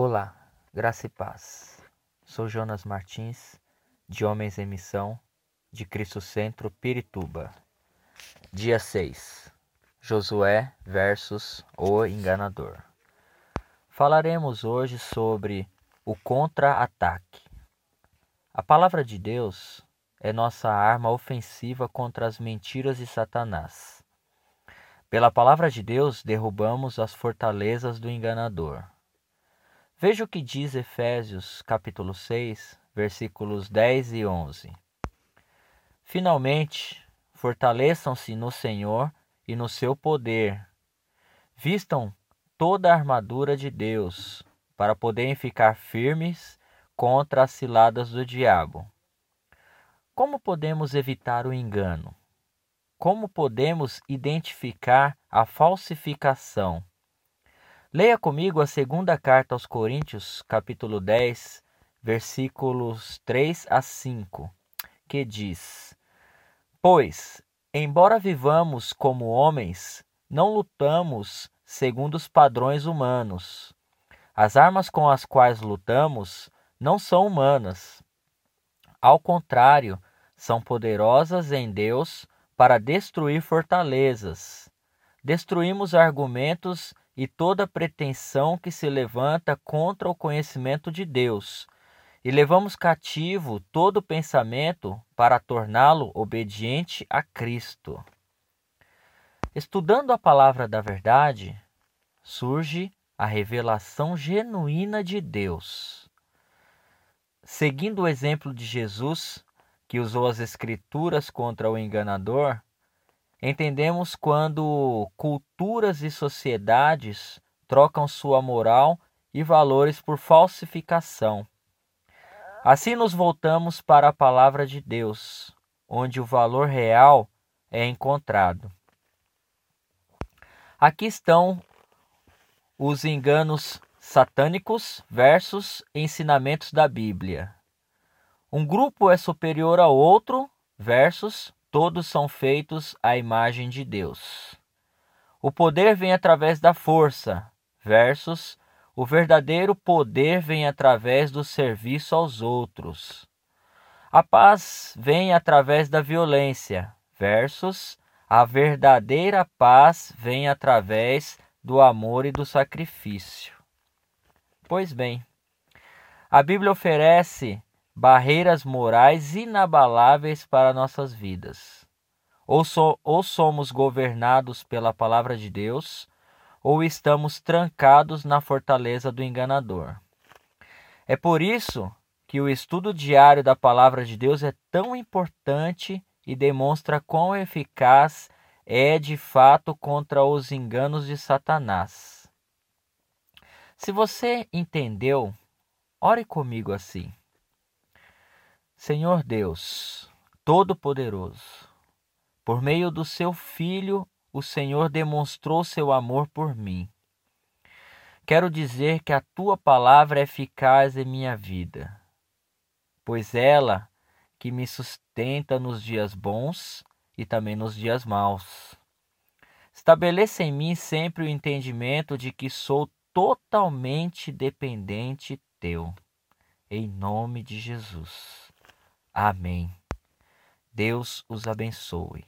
Olá, graça e paz. Sou Jonas Martins, de Homens em Missão, de Cristo Centro, Pirituba. Dia 6. Josué versus o enganador. Falaremos hoje sobre o contra-ataque. A palavra de Deus é nossa arma ofensiva contra as mentiras de Satanás. Pela palavra de Deus derrubamos as fortalezas do enganador. Veja o que diz Efésios capítulo 6, versículos 10 e 11. Finalmente, fortaleçam-se no Senhor e no seu poder. Vistam toda a armadura de Deus, para poderem ficar firmes contra as ciladas do diabo. Como podemos evitar o engano? Como podemos identificar a falsificação? Leia comigo a segunda carta aos Coríntios, capítulo 10, versículos 3 a 5, que diz: Pois, embora vivamos como homens, não lutamos segundo os padrões humanos. As armas com as quais lutamos não são humanas. Ao contrário, são poderosas em Deus para destruir fortalezas. Destruímos argumentos e toda pretensão que se levanta contra o conhecimento de Deus, e levamos cativo todo pensamento para torná-lo obediente a Cristo. Estudando a palavra da verdade, surge a revelação genuína de Deus. Seguindo o exemplo de Jesus, que usou as Escrituras contra o enganador, entendemos quando culturas e sociedades trocam sua moral e valores por falsificação. Assim nos voltamos para a palavra de Deus, onde o valor real é encontrado. Aqui estão os enganos satânicos versus ensinamentos da Bíblia. Um grupo é superior ao outro versus todos são feitos à imagem de Deus. O poder vem através da força versus o verdadeiro poder vem através do serviço aos outros. A paz vem através da violência versus a verdadeira paz vem através do amor e do sacrifício. Pois bem, a Bíblia oferece barreiras morais inabaláveis para nossas vidas. Ou, so, ou somos governados pela palavra de Deus, ou estamos trancados na fortaleza do enganador. É por isso que o estudo diário da palavra de Deus é tão importante e demonstra quão eficaz é de fato contra os enganos de Satanás. Se você entendeu, ore comigo assim. Senhor Deus, Todo-Poderoso, por meio do seu Filho, o Senhor demonstrou seu amor por mim. Quero dizer que a tua palavra é eficaz em minha vida, pois ela que me sustenta nos dias bons e também nos dias maus. Estabeleça em mim sempre o entendimento de que sou totalmente dependente teu. Em nome de Jesus. Amém. Deus os abençoe.